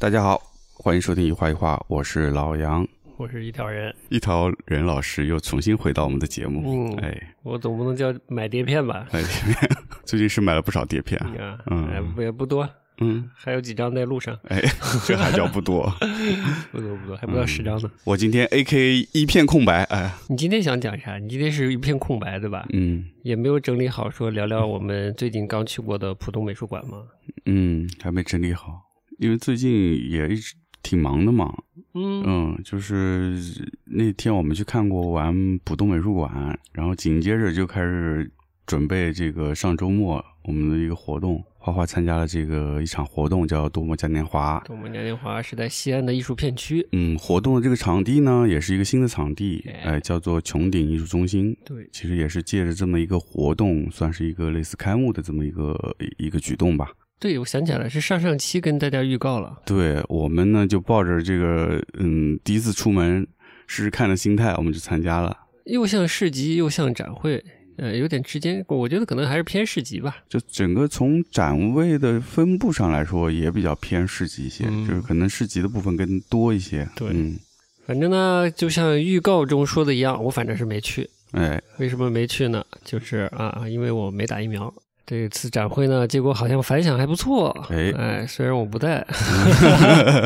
大家好，欢迎收听一画一画，我是老杨，我是一条人，一条人老师又重新回到我们的节目。嗯，哎，我总不能叫买碟片吧？买碟片，最近是买了不少碟片啊，嗯也不多，嗯，还有几张在路上，哎，这还叫不多，不多不多，还不到十张呢。我今天 A K 一片空白，哎，你今天想讲啥？你今天是一片空白对吧？嗯也没有整理好，说聊聊我们最近刚去过的浦东美术馆吗？嗯，还没整理好，因为最近也一直挺忙的嘛。嗯嗯，就是那天我们去看过完浦东美术馆，然后紧接着就开始准备这个上周末我们的一个活动。花花参加了这个一场活动，叫多么嘉年华。我们嘉年华是在西安的艺术片区。嗯，活动的这个场地呢，也是一个新的场地，哎哎，叫做穹顶艺术中心。对，其实也是借着这么一个活动，算是一个类似开幕的这么一个一个举动吧。对，我想起来了，是上上期跟大家预告了。对我们呢，就抱着这个嗯第一次出门试试看的心态，我们就参加了。又像市集，又像展会，呃，有点之间，我觉得可能还是偏市集吧。就整个从展位的分布上来说，也比较偏市集一些，嗯就是可能市集的部分更多一些。对嗯，反正呢，就像预告中说的一样，我反正是没去。哎，为什么没去呢？就是啊，因为我没打疫苗。这次展会呢，结果好像反响还不错。哎虽然我不带，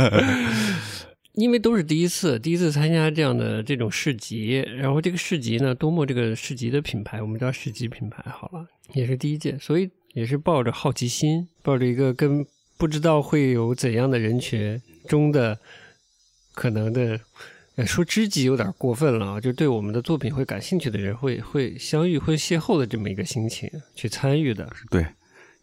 因为都是第一次，第一次参加这样的这种市集。然后这个市集呢，多么这个市集的品牌，我们叫市集品牌好了，也是第一届，所以也是抱着好奇心，抱着一个跟不知道会有怎样的人群中的可能的。呃，说知己有点过分了啊，就对我们的作品会感兴趣的人会会相遇、会邂逅的这么一个心情去参与的。对，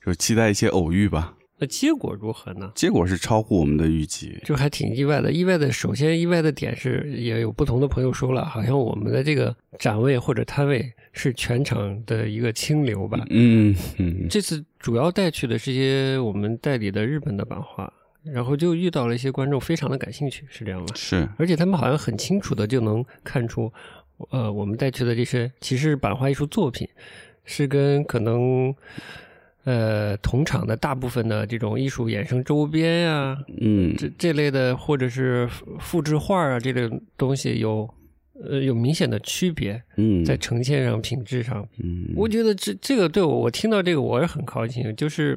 就期待一些偶遇吧。那结果如何呢？结果是超乎我们的预期。就还挺意外的。意外的，首先意外的点是，也有不同的朋友说了，好像我们的这个展位或者摊位是全场的一个清流吧。嗯嗯，这次主要带去的是一些我们代理的日本的版画，然后就遇到了一些观众非常的感兴趣，是这样吗？是，而且他们好像很清楚的就能看出，呃，我们带去的这些其实是版画艺术作品，是跟可能呃同场的大部分的这种艺术衍生周边呀、嗯这这类的，或者是复复制画啊这类东西有呃有明显的区别，嗯，在呈现上、品质上，嗯，我觉得这这个对我，我听到这个我也很高兴，就是。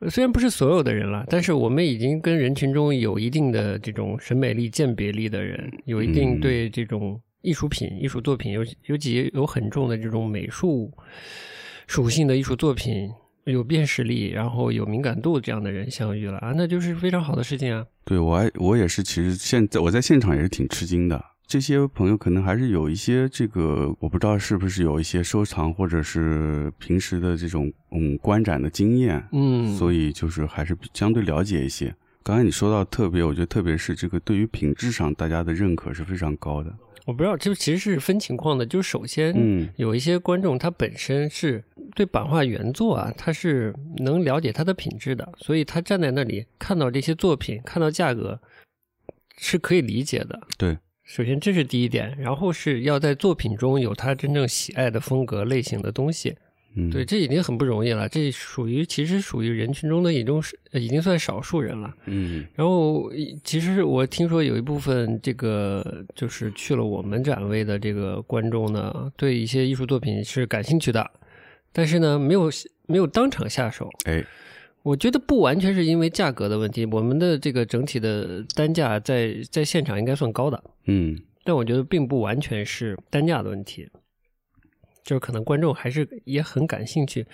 呃虽然不是所有的人了，但是我们已经跟人群中有一定的这种审美力、鉴别力的人，有一定嗯对这种艺术品、艺术作品有尤其有很重的这种美术属性的艺术作品有辨识力，然后有敏感度这样的人相遇了啊，那就是非常好的事情啊。对我还我也是，其实现在我在现场也是挺吃惊的。这些朋友可能还是有一些这个，我不知道是不是有一些收藏或者是平时的这种嗯观展的经验，嗯，所以就是还是相对了解一些。刚才你说到特别，我觉得特别是这个对于品质上大家的认可是非常高的。我不知道，就其实是分情况的。就首先，嗯有一些观众他本身是对版画原作啊，他是能了解它的品质的，所以他站在那里看到这些作品，看到价格，是可以理解的。对，首先这是第一点，然后是要在作品中有他真正喜爱的风格类型的东西。嗯，对，这已经很不容易了，这属于其实属于人群中的一种是呃已经算少数人了。嗯然后，其实我听说有一部分这个就是去了我们展位的这个观众呢，对一些艺术作品是感兴趣的，但是呢，没有没有当场下手。哎，我觉得不完全是因为价格的问题，我们的这个整体的单价在在现场应该算高的，嗯但我觉得并不完全是单价的问题，就是可能观众还是也很感兴趣。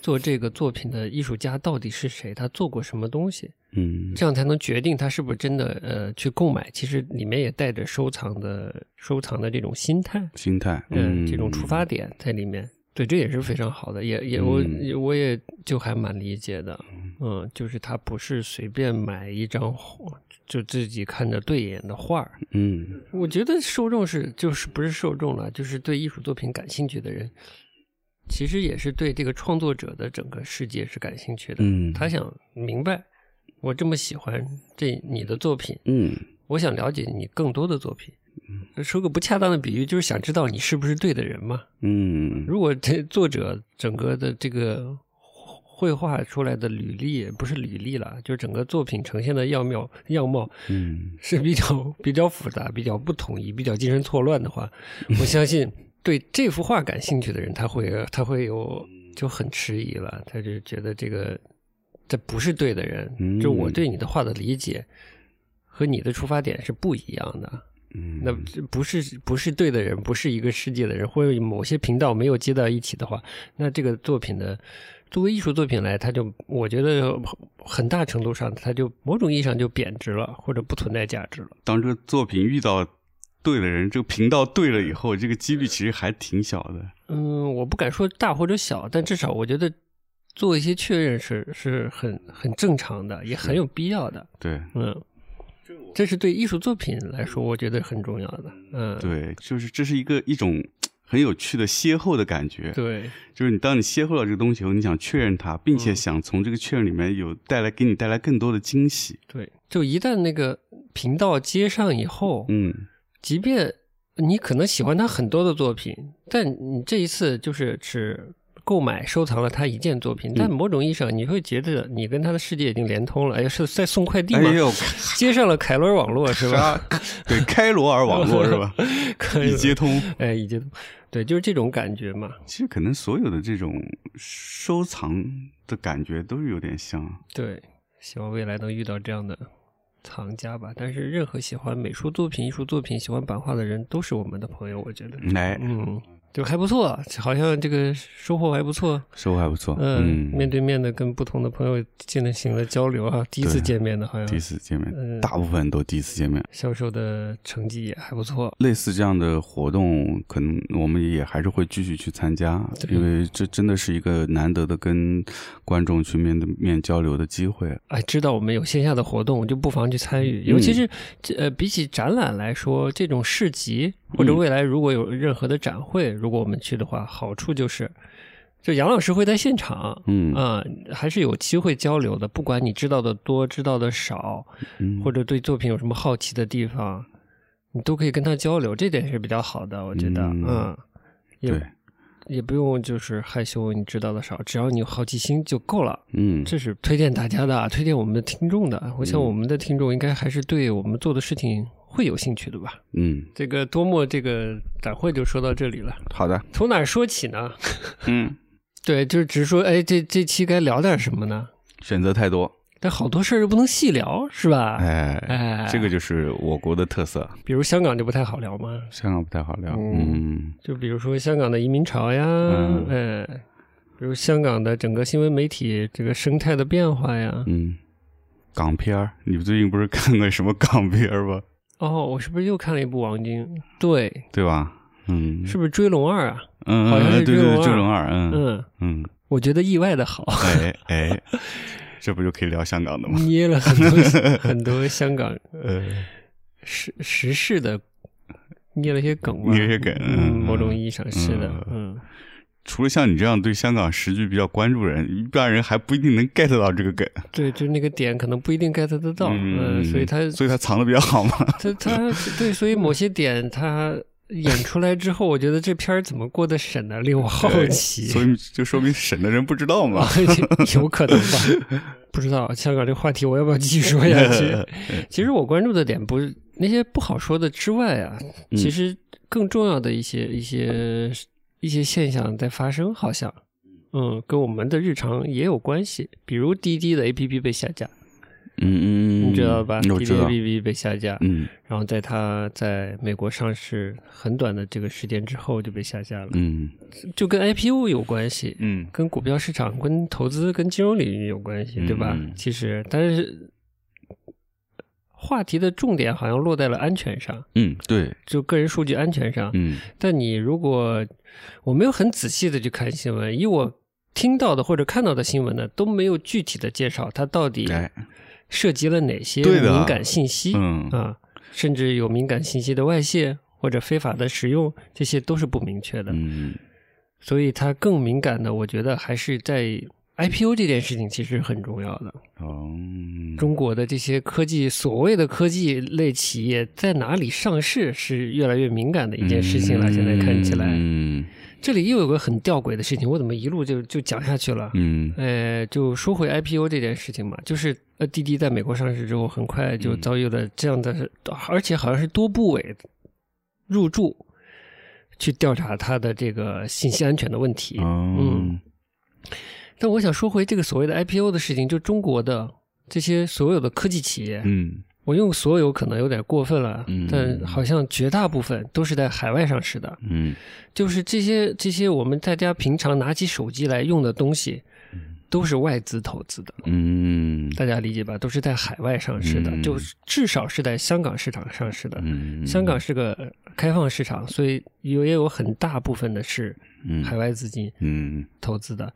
做这个作品的艺术家到底是谁？他做过什么东西？嗯这样才能决定他是不是真的呃去购买。其实里面也带着收藏的收藏的这种心态，心态，嗯，这种出发点在里面。对，这也是非常好的，也也我、嗯我也就还蛮理解的，嗯，就是他不是随便买一张画就自己看着对眼的画儿。嗯我觉得受众是就是不是受众了，就是对艺术作品感兴趣的人，其实也是对这个创作者的整个世界是感兴趣的。嗯他想明白，我这么喜欢这你的作品，嗯我想了解你更多的作品。说个不恰当的比喻，就是想知道你是不是对的人嘛。嗯如果这作者整个的这个绘画出来的履历不是履历了，就是整个作品呈现的样貌样貌嗯是比较比较复杂、比较不统一、比较精神错乱的话，我相信对这幅画感兴趣的人，他会他会有就很迟疑了，他就觉得这个这不是对的人，嗯就我对你的画的理解和你的出发点是不一样的。嗯，那不是不是对的人，不是一个世界的人，或者某些频道没有接到一起的话，那这个作品的作为艺术作品来，它就我觉得很大程度上，它就某种意义上就贬值了，或者不存在价值了。当这个作品遇到对的人，这个频道对了以后，这个几率其实还挺小的。嗯，我不敢说大或者小，但至少我觉得做一些确认是是很很正常的，也很有必要的。对嗯，这是对艺术作品来说，我觉得很重要的。嗯，对，就是这是一个一种很有趣的邂逅的感觉。对就是你当你邂逅到这个东西以后，你想确认它，并且嗯想从这个确认里面有带来给你带来更多的惊喜。对，就一旦那个频道接上以后，嗯即便你可能喜欢他很多的作品，但你这一次就是只购买收藏了他一件作品，但某种意义上你会觉得你跟他的世界已经连通了。哎，是在送快递吗？哎呦，接上了凯罗尔网络是吧？对，开罗尔网络是吧？可以一接通。哎，已经对，就是这种感觉嘛。其实可能所有的这种收藏的感觉都是有点像。对，希望未来能遇到这样的藏家吧。但是任何喜欢美术作品、艺术作品、喜欢版画的人，都是我们的朋友，我觉得。来，嗯，就还不错，好像这个收获还不错。收获还不错。嗯，嗯，面对面的跟不同的朋友进行了交流啊，第一次见面的，好像第一次见面，嗯大部分都第一次见面。销售的成绩也还不错。类似这样的活动，可能我们也还是会继续去参加，因为这真的是一个难得的跟观众去面对面交流的机会。哎，知道我们有线下的活动，就不妨去参与。嗯尤其是这呃，比起展览来说，这种市集或者嗯未来如果有任何的展会，如果我们去的话，好处就是，就杨老师会在现场。嗯啊、还是有机会交流的。不管你知道的多，知道的少，嗯，或者对作品有什么好奇的地方，你都可以跟他交流，这点是比较好的，我觉得，嗯嗯，也对，也不用就是害羞，你知道的少，只要你有好奇心就够了。嗯，这是推荐大家的，推荐我们的听众的。我想嗯我们的听众应该还是对我们做的事情会有兴趣的吧。嗯，这个多么这个展会就说到这里了，好的，从哪儿说起呢？嗯，对，就是只是说，哎，这这期该聊点什么呢？选择太多，但好多事儿又不能细聊，是吧？哎，哎，这个就是我国的特色。比如香港就不太好聊嘛，香港不太好聊，嗯嗯就比如说香港的移民潮呀，嗯哎，比如香港的整个新闻媒体这个生态的变化呀。嗯，港片儿，你最近不是看个什么港片儿吗？哦，我是不是又看了一部王晶？对，对吧？嗯，是不是《追龙二》啊？嗯，好像是追龙二追龙二，嗯嗯，嗯，我觉得意外的好，哎哎，这不就可以聊香港的吗？捏了很多 很多香港呃，时时事的，捏了些梗吧，捏了些梗嗯，嗯某种意义上是的，嗯嗯。除了像你这样对香港时局比较关注的人，一般人还不一定能 get 到这个梗。对，就那个点可能不一定 get 得到，嗯嗯，所以他所以他藏的比较好嘛。他他对，所以某些点他演出来之后，我觉得这片儿怎么过的审呢？令我好奇。所以就说明审的人不知道嘛。有可能吧？不知道香港这个话题我要不要继续说下去？其实我关注的点不是那些不好说的之外啊，嗯其实更重要的一些一些一些现象在发生，好像嗯，跟我们的日常也有关系。比如滴滴的 APP 被下架，嗯嗯，你知道吧？滴滴。APP 被下架，嗯然后在它在美国上市很短的这个时间之后就被下架了，嗯就跟 IPO 有关系，嗯跟股票市场、跟投资、跟金融领域有关系，对吧？嗯其实，但是话题的重点好像落在了安全上，嗯，对，就个人数据安全上。嗯。但你如果我没有很仔细的去看新闻，以我听到的或者看到的新闻呢，都没有具体的介绍它到底哎，涉及了哪些敏感信息嗯。啊，甚至有敏感信息的外泄或者非法的使用，这些都是不明确的。嗯。所以它更敏感的，我觉得还是在 IPO 这件事情其实很重要的。哦，中国的这些科技所谓的科技类企业在哪里上市是越来越敏感的一件事情了。现在看起来，嗯这里又有个很吊诡的事情，我怎么一路就就讲下去了？嗯呃，就说回 IPO 这件事情嘛，就是呃，滴滴在美国上市之后，很快就嗯遭遇了这样的，而且好像是多部委入驻去调查它的这个信息安全的问题。嗯但我想说回这个所谓的 IPO 的事情，就中国的这些所有的科技企业，嗯。我用所有可能有点过分了，嗯。但好像绝大部分都是在海外上市的。嗯。就是这些这些我们大家平常拿起手机来用的东西，都是外资投资的，嗯。大家理解吧？都是在海外上市的，嗯。就至少是在香港市场上市的。嗯，香港是个开放市场，所以有也有很大部分的是嗯。海外资金嗯。投资的，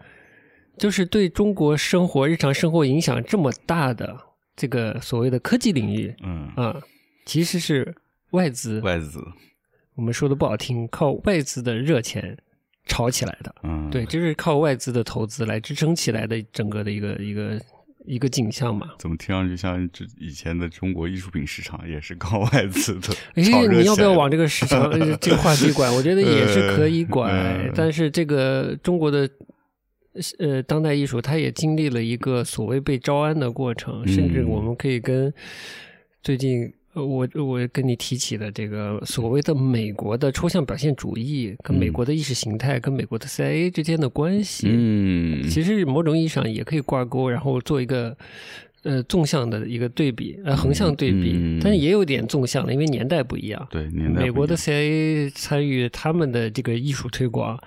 就是对中国生活日常生活影响这么大的这个所谓的科技领域嗯啊，其实是外资，外资我们说的不好听，靠外资的热钱炒起来的。嗯对，这是靠外资的投资来支撑起来的整个的一个一个一个景象嘛。怎么听上去像这以前的中国艺术品市场也是靠外资的哎你要不要往这个市场呃这个话题拐？我觉得也是可以 拐，呃但是这个中国的呃当代艺术，它也经历了一个所谓被招安的过程，甚至嗯我们可以跟最近。呃我我跟你提起的这个所谓的美国的抽象表现主义，跟美嗯国的意识形态，跟美国的 CIA 之间的关系，嗯其实某种意义上也可以挂钩，然后做一个呃纵向的一个对比，呃横向对比，嗯但是也有点纵向的，因为年代不一样。对年代美国的 CIA 参与他们的这个艺术推广，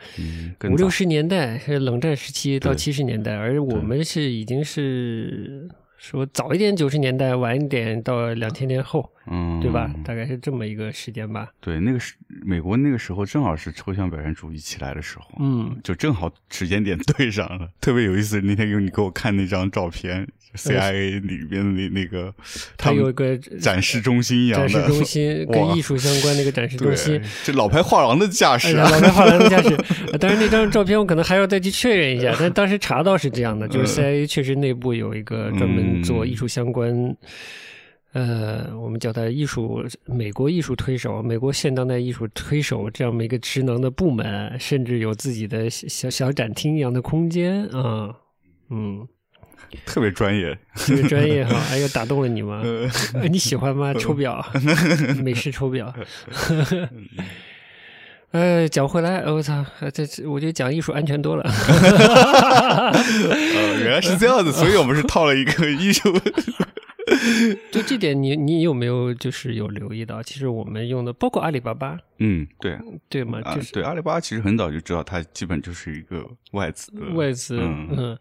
五六十年代是冷战时期到对七十年代，而我们是已经是说早一点九十年代，晚一点到两千年后，嗯对吧？大概是这么一个时间吧。对，那个是美国那个时候正好是抽象表现主义起来的时候，嗯，就正好时间点 对上了，特别有意思。那天有你给我看那张照片，CIA 里边的那那个它有一个展示中心一样展示的中心跟艺术相关的一个展示中心。，这老牌画廊的架哎势啊，呀老牌画廊的架势，呃当然那张照片我可能还要再去确认一下，但当时查到是这样的，就是嗯。CIA 确实内部有一个专门做艺术相关，呃，我们叫它艺术美国艺术推手、美国现当代艺术推手这样的一个职能的部门，甚至有自己的小小小展厅一样的空间啊，嗯，特别专业。特别专业哈，哎呦，打动了你吗？你喜欢吗？抽表，美式抽表。呃，讲回来，我操，这这我觉得讲艺术安全多了。呃，原来是这样子，所以我们是套了一个艺术。就这点你，你有没有就是有留意到？其实我们用的，包括阿里巴巴，嗯，对对吗？啊就是对，阿里巴巴其实很早就知道，它基本就是一个外资的外资，嗯嗯，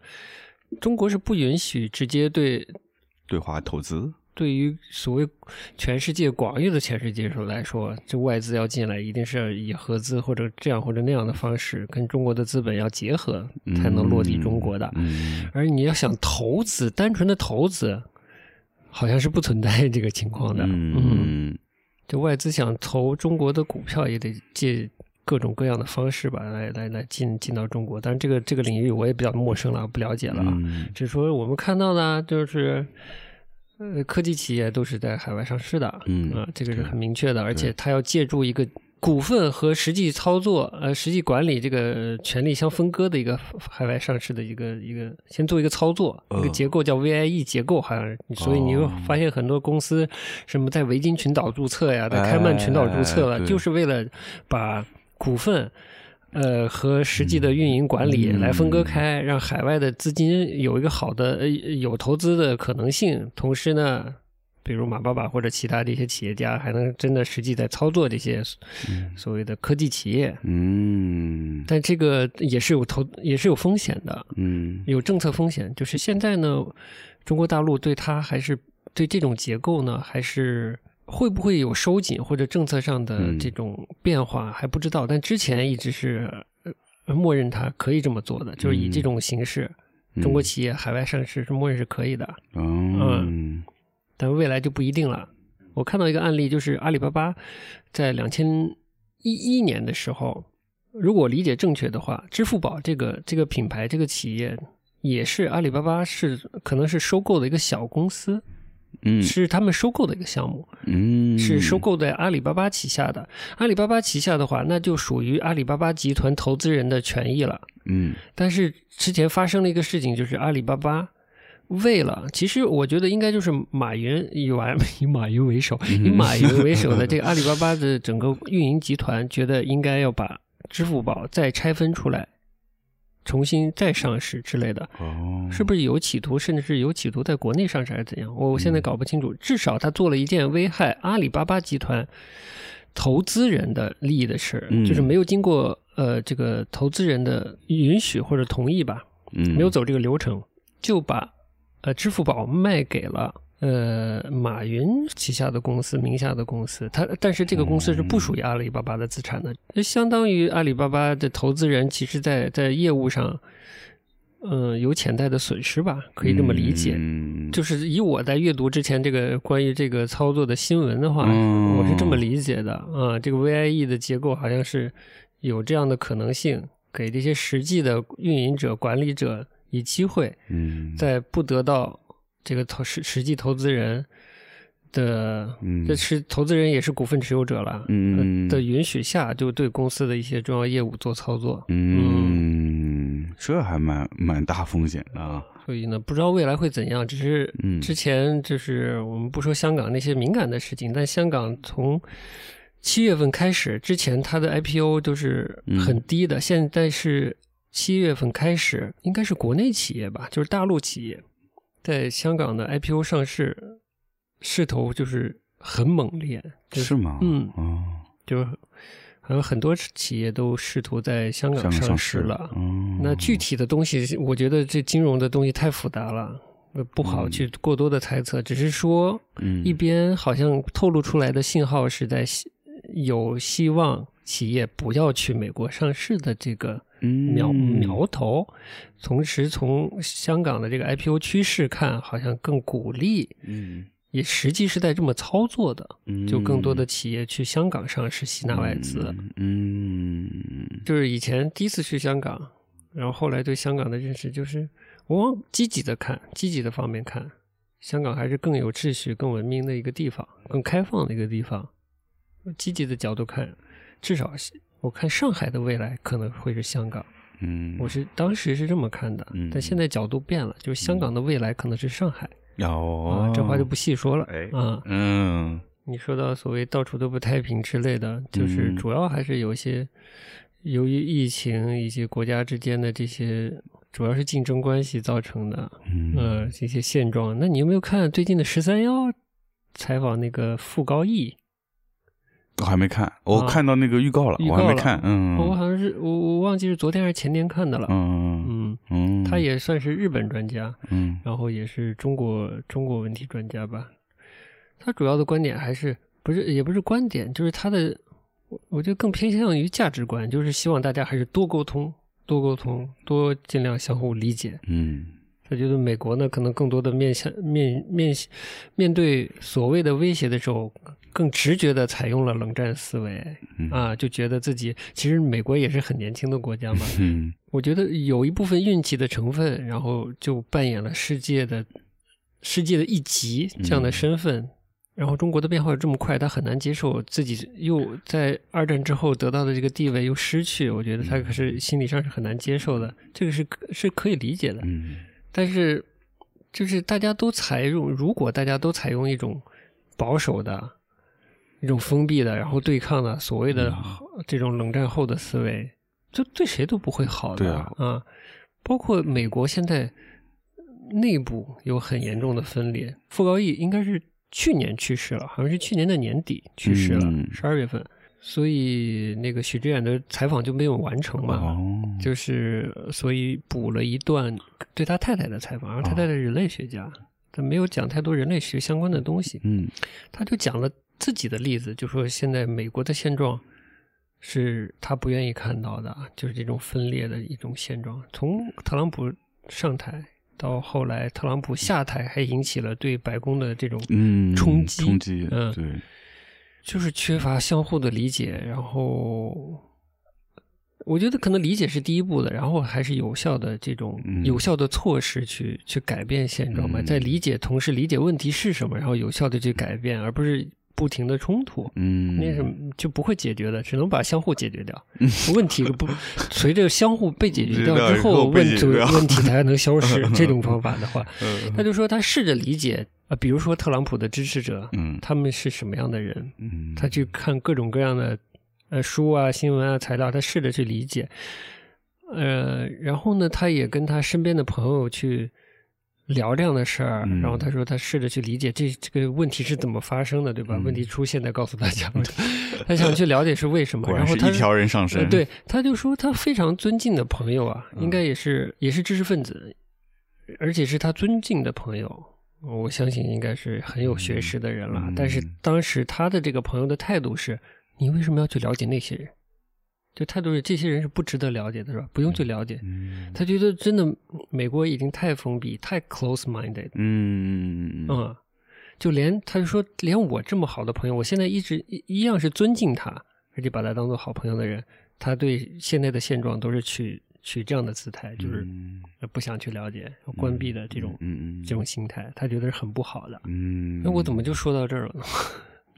中国是不允许直接对对华投资。对于所谓全世界广义的全世界来说，这外资要进来，一定是要以合资或者这样或者那样的方式，跟中国的资本要结合，才能落地中国的。嗯而你要想投资，单纯的投资，好像是不存在这个情况的。嗯就外资想投中国的股票，也得借各种各样的方式吧，来来来进进到中国。但是，这个这个领域我也比较陌生了，不了解了啊。嗯只是说我们看到的，就是呃，科技企业都是在海外上市的，嗯啊，这个是很明确的，而且它要借助一个股份和实际操作，呃，实际管理这个权利相分割的一个海外上市的一个一个，先做一个操作，呃一个结构叫 VIE 结构，好像是，所以你会哦发现很多公司什么在维京群岛注册呀，在开曼群岛注册了，就是为了把股份。呃，和实际的运营管理嗯来分割开，让海外的资金有一个好的呃有投资的可能性，同时呢，比如马爸爸或者其他的一些企业家，还能真的实际在操作这些所谓的科技企业。嗯但这个也是有投，也是有风险的，嗯有政策风险。就是现在呢，中国大陆对它还是对这种结构呢，还是会不会有收紧或者政策上的嗯这种变化还不知道。但之前一直是呃默认它可以这么做的，就是以这种形式，中国企业海外上市是默认是可以的。嗯但未来就不一定了。我看到一个案例，就是阿里巴巴在两千一一年的时候，如果理解正确的话，支付宝这个这个品牌这个企业也是阿里巴巴是可能是收购的一个小公司，嗯。是他们收购的一个项目，嗯，是收购在阿里巴巴旗下的。阿里巴巴旗下的话，那就属于阿里巴巴集团投资人的权益了。嗯。但是之前发生了一个事情，就是阿里巴巴为了，其实我觉得应该就是马云以完以马云为首，以马云为首的这个阿里巴巴的整个运营集团，觉得应该要把支付宝再拆分出来，重新再上市之类的。哦，是不是有企图，甚至是有企图在国内上市还是怎样？我我现在搞不清楚。至少他做了一件危害阿里巴巴集团投资人的利益的事，嗯就是没有经过呃这个投资人的允许或者同意吧，嗯没有走这个流程，就把呃支付宝卖给了。呃，马云旗下的公司名下的公司，他但是这个公司是不属于阿里巴巴的资产的，就相当于阿里巴巴的投资人，其实在在业务上，嗯、有潜在的损失吧，可以这么理解。嗯就是以我在阅读之前这个关于这个操作的新闻的话，嗯我是这么理解的啊。这个 VIE 的结构好像是有这样的可能性，给这些实际的运营者、管理者以机会，嗯在不得到这个投实实际投资人的，嗯这是投资人也是股份持有者了，嗯呃的允许下，就对公司的一些重要业务做操作。嗯，这还蛮蛮大风险的啊。所以呢，不知道未来会怎样。只是嗯之前就是我们不说香港那些敏感的事情，但香港从七月份开始，之前它的 IPO 都是很低的，现在是七月份开始，应该是国内企业吧，就是大陆企业在香港的 IPO 上市势头就是很猛烈，就是吗？嗯哦，就是好像很多企业都试图在香港上市市了。嗯，那具体的东西，我觉得这金融的东西太复杂了，呃不好去过多的猜测。只是说，嗯一边好像透露出来的信号是在希有希望企业不要去美国上市的这个苗、嗯苗头，同时从香港的这个 IPO 趋势看，好像更鼓励，嗯也实际是在这么操作的，嗯就更多的企业去香港上市吸纳外资。嗯就是以前第一次去香港，然后后来对香港的认识就是，我往积极的看，积极的方面看，香港还是更有秩序、更文明的一个地方，更开放的一个地方。积极的角度看，至少是我看上海的未来可能会是香港，嗯，我是当时是这么看的，嗯但现在角度变了，就是香港的未来可能是上海、哦啊，，这话就不细说了哎啊。嗯你说到所谓到处都不太平之类的，就是嗯主要还是有一些由于疫情以及国家之间的这些，主要是竞争关系造成的，嗯呃，这些现状。那你有没有看最近的十三幺采访那个傅高义？我还没看，我啊看到那个预告了，预告了。我还没看，嗯，我好像是我我忘记是昨天还是前天看的了。嗯嗯，嗯，他也算是日本专家，嗯。然后也是中国中国问题专家吧。他主要的观点还是不是也不是观点，就是他的，我我觉得更偏向于价值观，就是希望大家还是多沟通、多沟通、多尽量相互理解。嗯。他觉得美国呢，可能更多的面向面面面对所谓的威胁的时候，更直觉的采用了冷战思维嗯。啊，就觉得自己其实美国也是很年轻的国家嘛，嗯。我觉得有一部分运气的成分，然后就扮演了世界的世界的一极这样的身份。然后中国的变化又这么快，他很难接受自己又在二战之后得到的这个地位又失去，我觉得他可是心理上是很难接受的，这个是是可以理解的。嗯。但是就是大家都采用，如果大家都采用一种保守的、一种封闭的，然后对抗的所谓的这种冷战后的思维，就对谁都不会好的对啊包括美国现在内部有很严重的分裂。傅高义应该是去年去世了，好像是去年的年底去世了嗯，十二、月份。所以那个许知远的采访就没有完成嘛，哦，就是所以补了一段对他太太的采访，然后太太是人类学家，他没有讲太多人类学相关的东西，嗯。他就讲了自己的例子，就说现在美国的现状是他不愿意看到的，就是这种分裂的一种现状。从特朗普上台到后来特朗普下台，还引起了对白宫的这种嗯冲击冲击，嗯对，就是缺乏相互的理解，然后我觉得可能理解是第一步的，然后还是有效的这种嗯有效的措施去去改变现状嘛，嗯在理解同时理解问题是什么，然后有效的去改变，而不是不停的冲突。嗯，那什么就不会解决的，只能把相互解决掉。问题不 随着相互被解决掉之后，问问题才能消失。这种方法的话，嗯他就说他试着理解啊，比如说特朗普的支持者，嗯他们是什么样的人，嗯，他去看各种各样的呃书啊、新闻啊、材料，他试着去理解。呃，然后呢，他也跟他身边的朋友去聊这样的事儿，嗯然后他说他试着去理解这这个问题是怎么发生的，对吧？嗯问题出现在告诉大家，他想去了解是为什么。然后他一条人上身，呃，对，他就说他非常尊敬的朋友啊，嗯应该也是也是知识分子，而且是他尊敬的朋友。我相信应该是很有学识的人了，嗯但是当时他的这个朋友的态度是：你为什么要去了解那些人？就态度是这些人是不值得了解的，是吧？不用去了解。嗯他觉得真的美国已经太封闭、太 close-minded，嗯嗯，就连他就说，连我这么好的朋友，我现在一直一一样是尊敬他，而且把他当做好朋友的人，他对现在的现状都是取取这样的姿态，就是嗯不想去了解、关闭的这种、这种心态，他觉得是很不好的。嗯，那我怎么就说到这儿了呢？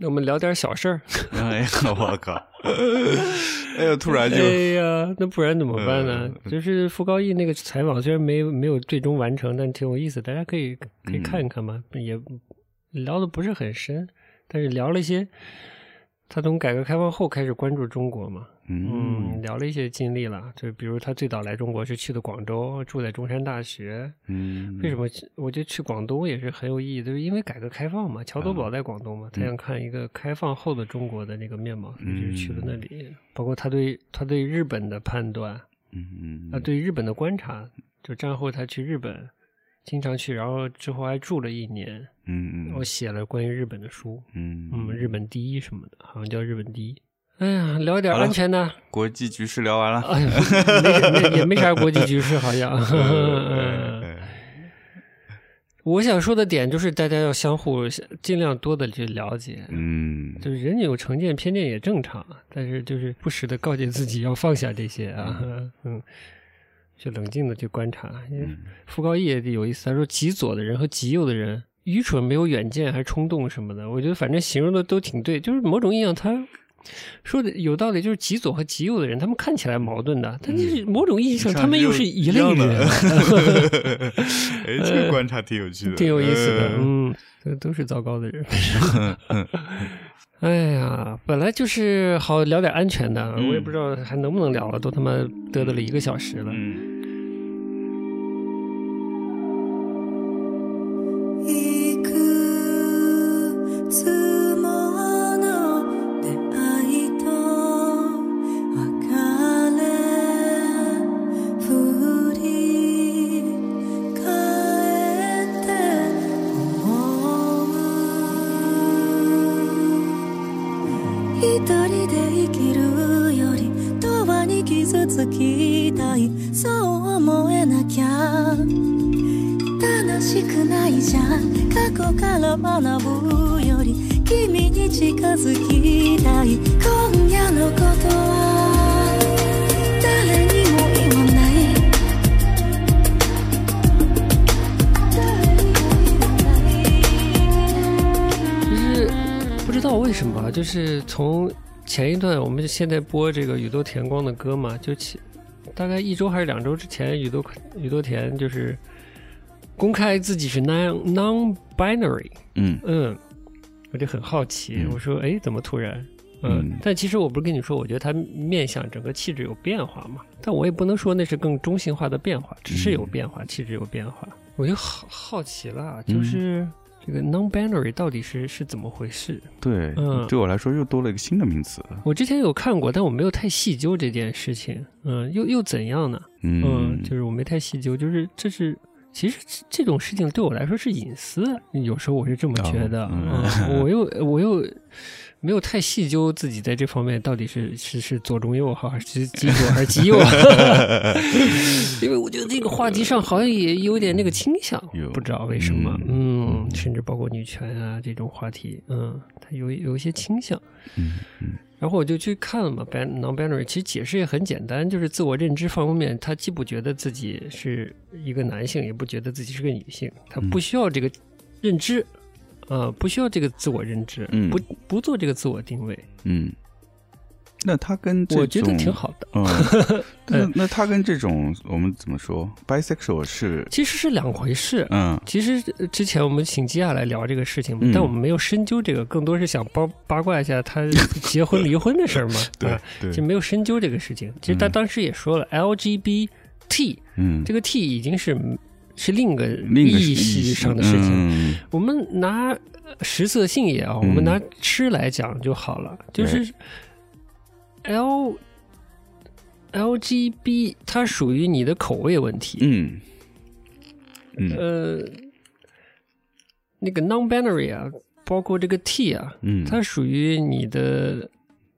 那我们聊点小事儿。哎呀，我靠！哎呀，突然就哎呀，那不然怎么办呢？呃就是傅高义那个采访，虽然没没有最终完成，但挺有意思，大家可以可嗯以看一看嘛。也聊的不是很深，但是聊了一些他从改革开放后开始关注中国嘛，嗯，聊了一些经历了，就比如他最早来中国是去的广州，住在中山大学。嗯，为什么？我觉得去广东也是很有意义，就是因为改革开放嘛，桥头啊。堡在广东嘛，他想看一个开放后的中国的那个面貌，所以就去了那里。包括他对他对日本的判断，嗯嗯。啊，对日本的观察，就战后他去日本，经常去，然后之后还住了一年，嗯嗯我写了关于日本的书，嗯嗯，日本第一什么的，好像叫日本第一。哎呀，聊点安全的，国际局势聊完了，哎呀，没没也没啥国际局势，好像。我想说的点就是，大家要相互尽量多的去了解，嗯就是人有成见偏见也正常，但是就是不时的告诫自己要放下这些啊，嗯，去冷静的去观察。因为嗯傅高义也有意思，他说极左的人和极右的人愚蠢、没有远见还冲动什么的，我觉得反正形容的都挺对，就是某种意义上他。说的有道理，就是极左和极右的人，他们看起来矛盾的，但是某种意义上，他们又是一类人。哎，这个观察挺有趣的，挺有意思的，嗯嗯，这都是糟糕的人。哎呀，本来就是好聊点安全的，嗯我也不知道还能不能聊了，都他妈嘚嘚了一个小时了。嗯づきたい今夜のことは誰にも言わない誰にも言わない就是不知道为什么，就是从前一段我们现在播这个宇多田光的歌嘛，就其大概一周还是两周之前，宇多宇多田就是公开自己是 non non binary，嗯嗯， 我就很好奇，嗯我说，哎，怎么突然？嗯，嗯但其实我不是跟你说，我觉得他面相整个气质有变化嘛，但我也不能说那是更中性化的变化，只是有嗯变化，气质有变化。我就好好奇了，嗯就是这个 non-binary 到底是是怎么回事？对嗯，对我来说又多了一个新的名词，我之前有看过，但我没有太细究这件事情。嗯，又又怎样呢？嗯，嗯，就是我没太细究，就是这是。其实这这种事情对我来说是隐私，有时候我是这么觉得。哦嗯嗯，我 又我又没有太细究自己在这方面到底是是是左中右好，还是极 左还是极右，因为我觉得这个话题上好像也有点那个倾向，不知道为什么，嗯嗯，甚至包括女权啊这种话题，嗯，它有有一些倾向。嗯嗯然后我就去看了嘛，ban non-binary，其实解释也很简单，就是自我认知方面，他既不觉得自己是一个男性，也不觉得自己是个女性，他不需要这个认知，啊、不需要这个自我认知，嗯。不不做这个自我定位，嗯，那他跟这我觉得挺好的。嗯，那那他跟这种我们怎么说，bisexual 是其实是两回事。嗯其实呃之前我们请基亚来聊这个事情，嗯但我们没有深究这个，更多是想八八卦一下他 结婚离婚的事儿嘛。对啊对其实没有深究这个事情。其实他嗯当时也说了，LGBT 嗯这个 T 已经是是另一个意义上的事情。嗯我们拿呃食色性也啊，我们拿吃来讲就好了，就是 L LGB 它属于你的口味问题，嗯。嗯。呃，那个 non-binary 啊，包括这个 T 啊，嗯，它属于你的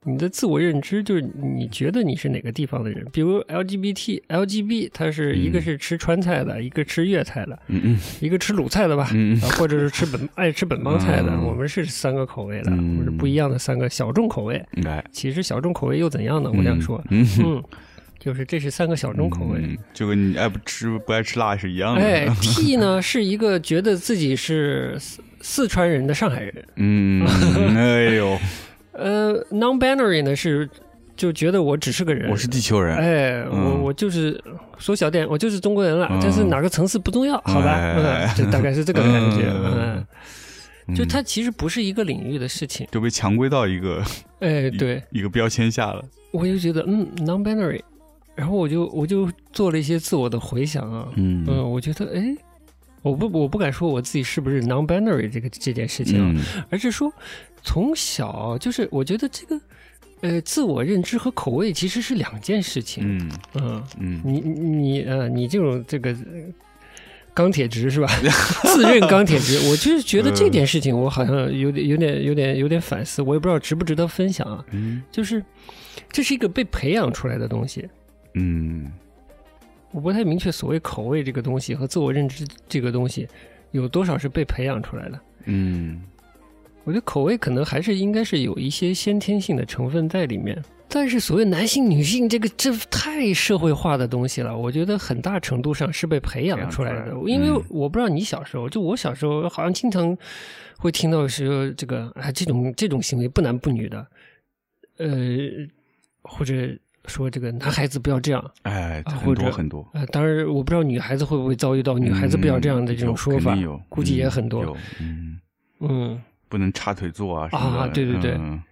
你的自我认知，就是你觉得你是哪个地方的人。比如 LGBT、LGB，它是一个嗯。是吃川菜的，一个吃粤菜的，嗯嗯。一个吃鲁菜的吧，或者是吃本 爱吃本帮菜的。嗯。我们是三个口味的，嗯。我们是不一样的三个小众口味。来，其实小众口味又怎样呢？我想说，嗯。嗯，就是这是三个小众口味。嗯。就跟你爱不吃不爱吃辣是一样的。哎，T 呢？是一个觉得自己是四四川人的上海人，嗯，哎呦，呃，non-binary 呢是就觉得我只是个人，我是地球人，哎，嗯。我我就是缩小点，我就是中国人了，嗯。但是哪个层次不重要，好吧？哎嗯，这大概是这个感觉，嗯嗯，就它其实不是一个领域的事情，就被强归到一个哎，对，一个标签下了。我就觉得嗯，non-binary，然后我就我就做了一些自我的回想啊，嗯。嗯，我觉得哎。我不，我不敢说我自己是不是 non-binary 这个这件事情啊，嗯而是说从小就是我觉得这个呃自我认知和口味其实是两件事情。嗯嗯，嗯你你你呃你这种这个。呃钢铁直是吧？自认钢铁直，我就是觉得这件事情，我好像有点、有点、有点、有点反思，我也不知道值不值得分享啊。嗯就是这是一个被培养出来的东西，嗯我不太明确所谓口味这个东西和自我认知这个东西有多少是被培养出来的。嗯。我觉得口味可能还是应该是有一些先天性的成分在里面，但是所谓男性、女性这个这太社会化的东西了，我觉得很大程度上是被培养出来的。因为嗯。我不知道你小时候，就我小时候好像经常会听到说这个啊这种这种行为不男不女的，呃，或者说这个男孩子不要这样。哎，啊很多很多，呃，当然我不知道女孩子会不会遭遇到女孩子不要这样的这种说法，嗯有估计也嗯很多。有嗯，嗯，不能插腿坐啊什么的。啊对对对嗯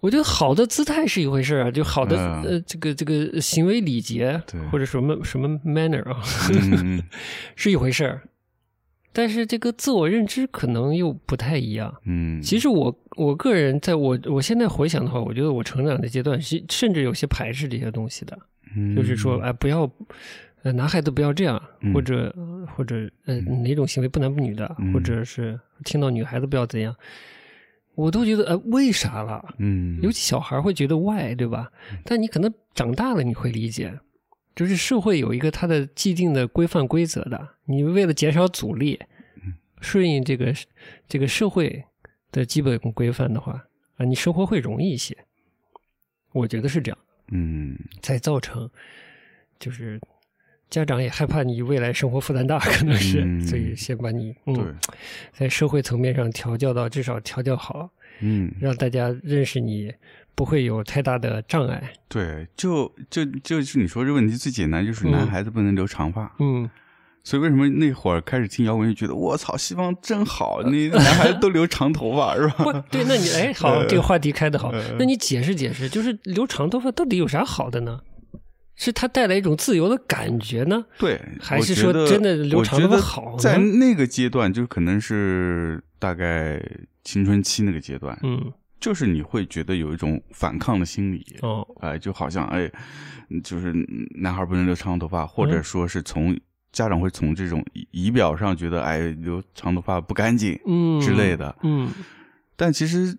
我觉得好的姿态是一回事儿啊，就好的、嗯呃这个这个行为礼节对或者什么什么 manner 啊，嗯 是一回事儿。但是这个自我认知可能又不太一样。嗯，其实我我个人在我我现在回想的话，我觉得我成长的阶段是甚至有些排斥这些东西的，嗯。就是说哎不要，呃男孩子不要这样，嗯。或者或者呃哪种行为不男不女的，嗯。或者是听到女孩子不要怎样，我都觉得呃为啥了？嗯，尤其小孩会觉得 why 对吧？但你可能长大了你会理解，就是社会有一个它的既定的规范规则的，你为了减少阻力，顺应这个这个社会的基本规范的话啊，你生活会容易一些。我觉得是这样，嗯。才造成就是家长也害怕你未来生活负担大，可能是，嗯所以先把你对嗯在社会层面上调教到至少调教好，嗯。让大家认识你不会有太大的障碍。对，就就就是你说这问题最简单，就是男嗯孩子不能留长发。嗯，所以为什么那会儿开始听摇滚，就觉得我操，西方真好，那男孩子都留长头发是不吧？对，那你哎，好，这个话题开的好呃，那你解释解释，就是留长头发到底有啥好的呢？是它带来一种自由的感觉呢？对，还是说真的留长头发好呢在那个阶段，就可能是大概青春期那个阶段，嗯，就是你会觉得有一种反抗的心理，哦，哎，就好像哎，就是男孩不能留长头发，或者嗯。说是从家长会从这种仪仪表上觉得哎留长头发不干净嗯之类的，嗯。但其实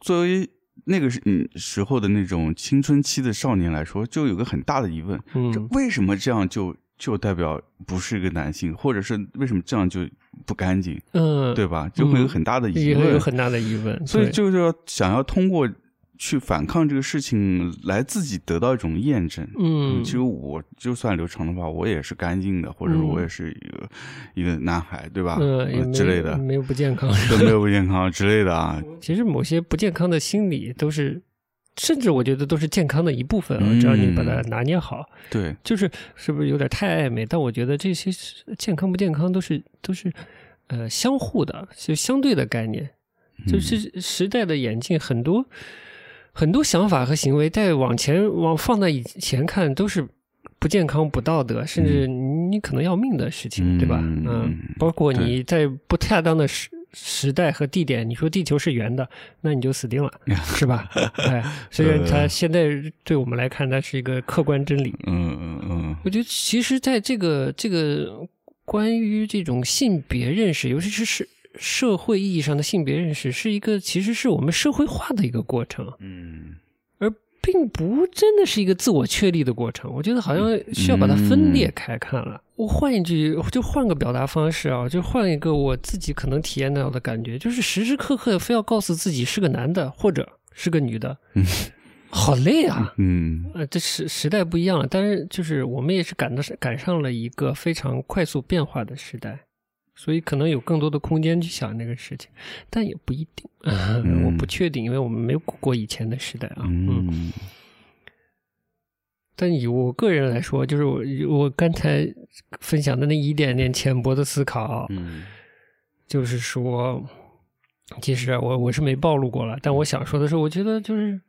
作为那个是嗯时候的那种青春期的少年来说，就有个很大的疑问：这嗯。为什么这样就就代表不是一个男性，或者是为什么这样就不干净，嗯，对吧？就会有很大的疑问，也会有很大的疑问。所以就是要想要通过去反抗这个事情，来自己得到一种验证。嗯，其实我就算留长的话，我也是干净的，或者说我也是一个、一个男孩，对吧？嗯之类的，没有不健康。都没有不健康之类的啊。其实某些不健康的心理都是，甚至我觉得都是健康的一部分啊，嗯只要你把它拿捏好。对，就是是不是有点太暧昧？但我觉得这些健康不健康都是都是呃相互的，就相对的概念。就是时代的演进，很多很多想法和行为，在往前往放在以前看，都是不健康、不道德，甚至你可能要命的事情，嗯对吧？嗯嗯，包括你在不恰当的时时代和地点，你说地球是圆的，那你就死定了，是吧？哎，虽然它现在对我们来看，它是一个客观真理，嗯嗯嗯。我觉得其实在这个这个关于这种性别认识，尤其是是社会意义上的性别认识，是一个其实是我们社会化的一个过程，嗯。而并不真的是一个自我确立的过程。我觉得好像需要把它分裂开看了。我换一句，就换个表达方式啊，就换一个我自己可能体验到的感觉，就是时时刻刻非要告诉自己是个男的或者是个女的，好累啊。嗯呃，这时时代不一样了，但是就是我们也是赶得上赶上了一个非常快速变化的时代，所以可能有更多的空间去想这个事情，但也不一定，我不确定，因为我们没有过以前的时代啊。嗯，嗯但以我个人来说，就是我我刚才分享的那一点点浅薄的思考，嗯就是说，其实啊我我是没暴露过了，但我想说的是，我觉得就是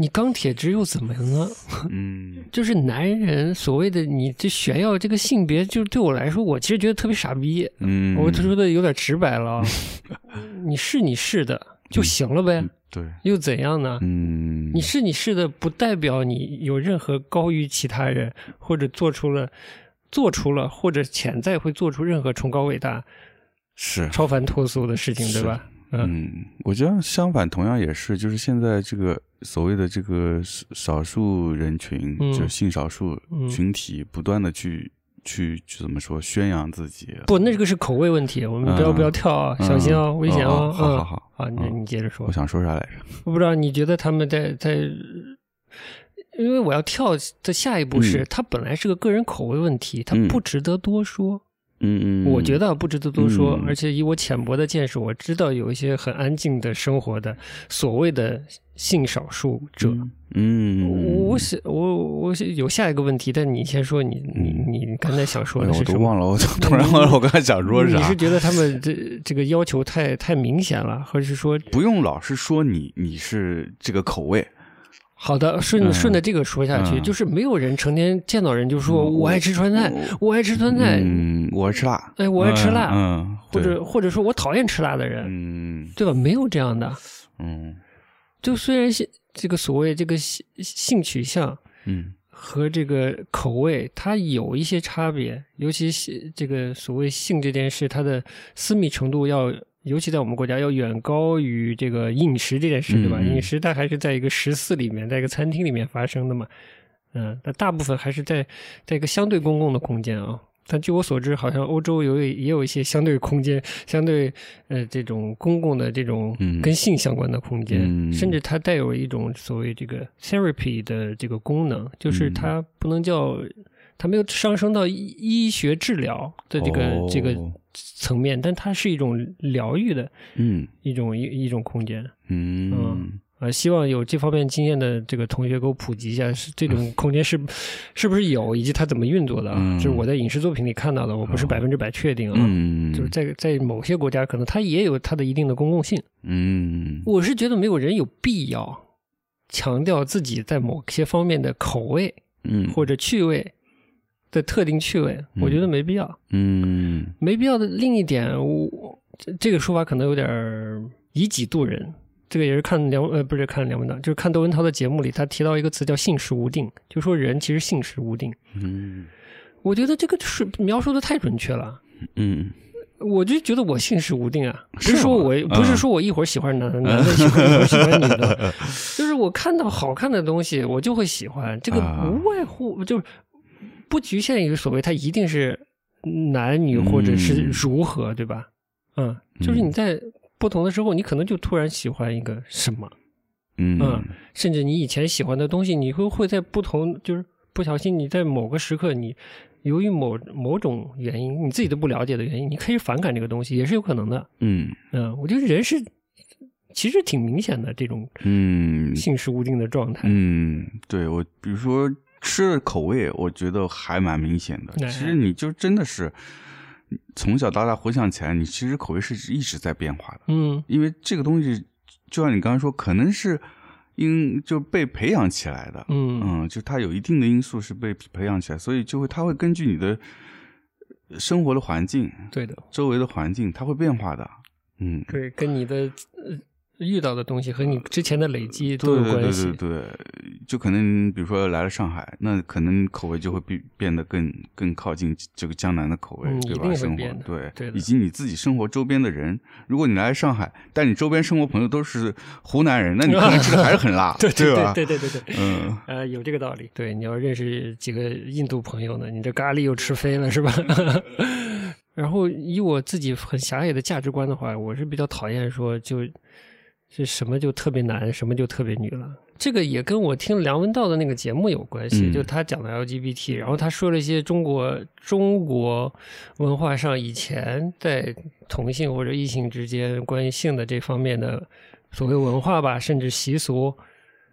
你钢铁直又怎么样呢？嗯 就是男人所谓的你这炫耀这个性别，就对我来说，我其实觉得特别傻逼。嗯，我说的有点直白了啊，你是你是的就行了呗，对，又怎样呢？嗯，你是你是的，不代表你有任何高于其他人，或者做出了做出了或者潜在会做出任何崇高伟大、是超凡脱俗的事情，对吧？嗯嗯，我觉得相反，同样也是，就是现在这个所谓的这个少少数人群，嗯就性少数嗯群体，不断的去去去怎么说宣扬自己，不，那这个是口味问题，我们不要嗯不要跳啊，嗯小心啊，危险啊！哦好嗯好好好，那嗯你接着说我。想说啥来着？我不知道你觉得他们在在，因为我要跳的下一步是，嗯他本来是个个人口味问题，他嗯不值得多说。嗯嗯，我觉得不值得多说，嗯而且以我浅薄的见识，我知道有一些很安静的生活的所谓的性少数者。嗯，我我想我我是有下一个问题，但你先说你你你你刚才想说的是什么？都忘了，我 突然忘了我刚才想说啥你是。觉得他们这这个要求太太明显了，或者是说不用老是说你你是这个口味，好的，顺嗯顺着这个说下去，嗯。就是没有人成天见到人就说我爱吃川菜，我爱吃川菜，嗯，我爱吃辣，哎，我爱吃辣，嗯，或者或者说我讨厌吃辣的人，嗯。对吧？没有这样的。嗯。就虽然是这个所谓这个性性取向嗯。和这个口味，它有一些差别，尤其是这个所谓性这件事，它的私密程度要。尤其在我们国家，要远高于这个饮食这件事，对吧？饮食它还是在一个食肆里面，在一个餐厅里面发生的嘛。嗯，那大部分还是在在一个相对公共的空间啊。但据我所知，好像欧洲有也有一些相对空间，相对呃这种公共的这种嗯跟性相关的空间，嗯甚至它带有一种所谓这个 therapy 的这个功能，就是嗯它不能叫它没有上升到医医学治疗的这个、哦这个层面，但它是一种疗愈的嗯一种一一种空间。嗯呃，希望有这方面经验的这个同学给我普及一下，是这种空间是 是不是有，以及它怎么运作的啊？嗯这是我在影视作品里看到的，我不是百分之百确定啊。嗯，就是在在某些国家，可能它也有它的一定的公共性。嗯我是觉得没有人有必要强调自己在某些方面的口味嗯或者趣味的特定趣味，我觉得没必要。嗯没必要的另一点，我这这个说法可能有点以己度人。这个也是看梁呃不是看梁文道，就是看窦文涛的节目里，他提到一个词叫“性时无定”，就说人其实性时无定。嗯我觉得这个是描述的太准确了。嗯我就觉得我性识无定啊，不是说我不是嗯说我一会儿喜欢男的，男的喜欢一会儿喜欢女的，就是我看到好看的东西，我就会喜欢。这个啊无外乎就是不局限于所谓它一定是男女或者是嗯如何，对吧？嗯，就是你在不同的时候，你可能就突然喜欢一个什么，嗯嗯甚至你以前喜欢的东西，你会会在不同，就是不小心你在某个时刻，你由于某某种原因，你自己都不了解的原因，你可以反感这个东西，也是有可能的。嗯嗯，我觉得人是其实挺明显的这种嗯性是无定的状态。嗯，对我比如说吃的口味，我觉得还蛮明显的。哎其实你就真的是从小到大回想起来，你其实口味是一直在变化的。嗯因为这个东西，就像你刚才说，可能是因就被培养起来的，嗯嗯，就它有一定的因素是被培养起来，所以就会它会根据你的生活的环境、对的，周围的环境，它会变化的，嗯，对，跟你的呃遇到的东西和你之前的累积都对对对有关系。对对，就可能比如说来了上海，那可能口味就会变变得更更靠近这个江南的口味，对吧？生活对对以及你自己生活周边的人，如果你来上海，但你周边生活朋友都是湖南人，那你可能吃的还是很辣，对对吧？对对对对对。嗯。呃，有这个道理。对，你要认识几个印度朋友呢，你这咖喱又吃飞了，是吧？然后以我自己很狭隘的价值观的话，我是比较讨厌说就是什么就特别男，什么就特别女了。这个也跟我听梁文道的那个节目有关系，嗯就他讲的 LGBT，然后他说了一些中国中国文化上以前在同性或者异性之间关于性的这方面的所谓文化吧，甚至习俗，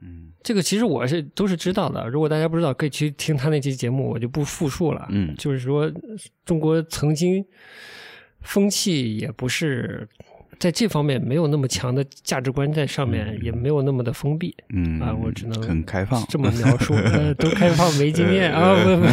嗯这个其实我是都是知道的。如果大家不知道，可以去听他那期节目，我就不复述了。嗯就是说，中国曾经风气也不是在这方面没有那么强的价值观在上面，也没有那么的封闭。嗯啊我只能很开放，这么描述，呃，都开放没经验啊，不不，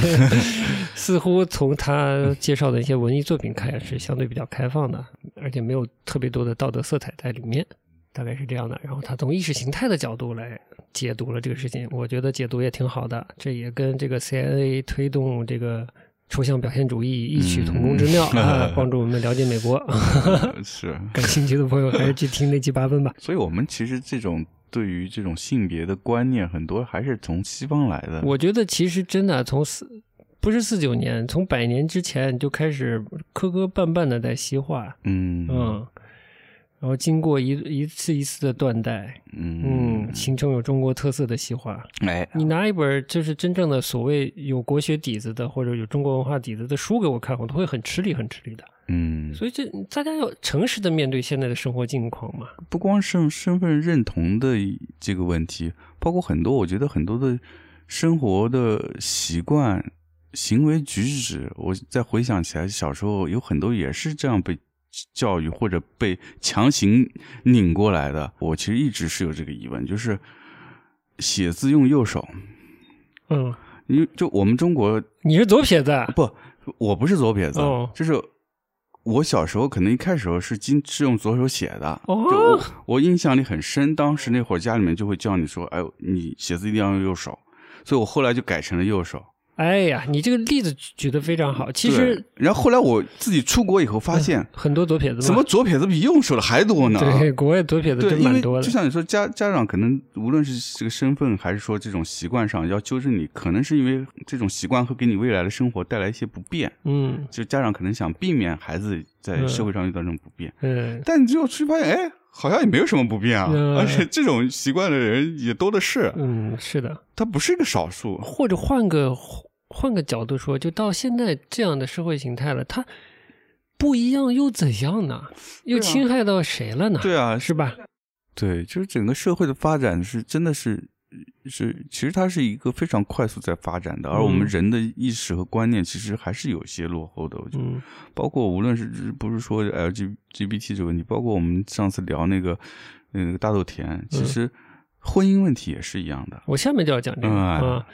似乎从他介绍的一些文艺作品看是相对比较开放的，而且没有特别多的道德色彩在里面，大概是这样的。然后他从意识形态的角度来解读了这个事情，我觉得解读也挺好的，这也跟这个 CIA 推动这个抽象表现主义异曲同工之妙、啊，帮助我们了解美国。是，感兴趣的朋友还是去听那期八分吧。所以我们其实这种对于这种性别的观念，很多还是从西方来的。我觉得其实真的从四不是四九年，从百年之前就开始磕磕绊绊的在西化，嗯嗯，然后经过一一次一次的断代，嗯嗯，形成有中国特色的西化。哎，你拿一本就是真正的所谓有国学底子的或者有中国文化底子的书给我看，我都会很吃力，很吃力的。嗯，所以这大家要诚实的面对现在的生活境况嘛。不光是身份认同的这个问题，包括很多，我觉得很多的生活的习惯、行为举止，我再回想起来，小时候有很多也是这样被教育或者被强行拧过来的。我其实一直是有这个疑问，就是写字用右手，嗯，因为就我们中国你是左撇子啊？不，我不是左撇子，哦就是我小时候可能一开始是经是用左手写的，哦就我我印象里很深，当时那会儿家里面就会叫你说，哎呦，你写字一定要用右手，所以我后来就改成了右手。哎呀，你这个例子举得非常好。其实然后后来我自己出国以后发现，很多左撇子怎么左撇子比右手的还多呢？对，国外左撇子真蛮多的就。像你说，家家长可能无论是这个身份，还是说这种习惯上要纠正你，可能是因为这种习惯会给你未来的生活带来一些不便。嗯就家长可能想避免孩子在社会上遇到这种不便，嗯，但你最后去发现，哎，好像也没有什么不便啊，嗯而且这种习惯的人也多的是，嗯，是的。他不是一个少数。或者换个换个角度说，就到现在这样的社会形态了，他不一样又怎样呢？又侵害到谁了呢？对啊，是吧？对，就是整个社会的发展是真的是是，其实它是一个非常快速在发展的，而我们嗯人的意识和观念其实还是有些落后的。我觉得，嗯包括无论是不是说 LGBT 这个问题，包括我们上次聊那个那个大豆田，其嗯实婚姻问题也是一样的。我下面就要讲这个。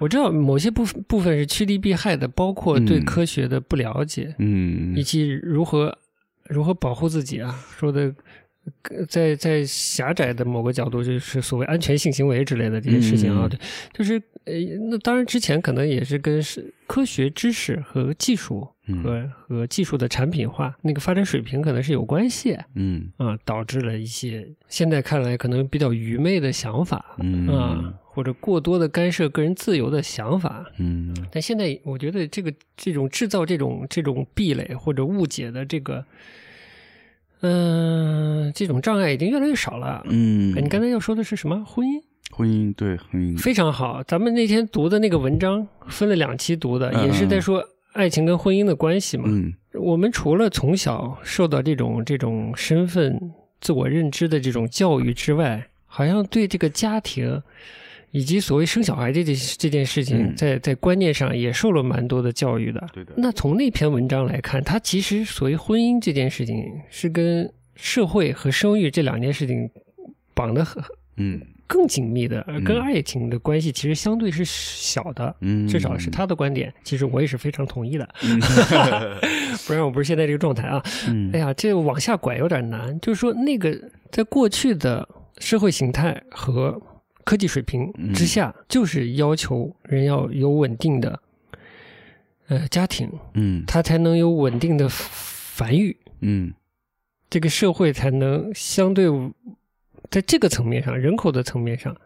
我知道某些部分部分是趋利避害的，包括对嗯科学的不了解，嗯以及如何如何保护自己啊，说的呃在在狭窄的某个角度，就是所谓安全性行为之类的这些事情啊，就是呃，那当然之前可能也是跟是科学知识和技术嗯和、和技术的产品化那个发展水平可能是有关系。嗯。啊，导致了一些现在看来可能比较愚昧的想法嗯。啊，或者过多的干涉个人自由的想法。嗯。但现在我觉得这个这种制造这种这种壁垒或者误解的这个，嗯、这种障碍已经越来越少了。嗯哎，你刚才要说的是什么？婚姻婚姻对婚姻非常好。咱们那天读的那个文章分了两期读的，嗯也是在说爱情跟婚姻的关系嘛。嗯我们除了从小受到这种这种身份自我认知的这种教育之外，好像对这个家庭以及所谓生小孩这件这件事情，嗯在在观念上也受了蛮多的教育的。对的那从那篇文章来看，它其实所谓婚姻这件事情是跟社会和生育这两件事情绑得很嗯更紧密的，而跟嗯爱情的关系其实相对是小的。嗯至少是他的观点，其实我也是非常同意的，嗯 不然我不是现在这个状态啊。嗯哎呀，这个往下拐有点难，就是说那个在过去的社会形态和科技水平之下，就是要求人要有稳定的呃家庭，嗯。他才能有稳定的繁育，嗯。这个社会才能相对在这个层面上，人口的层面上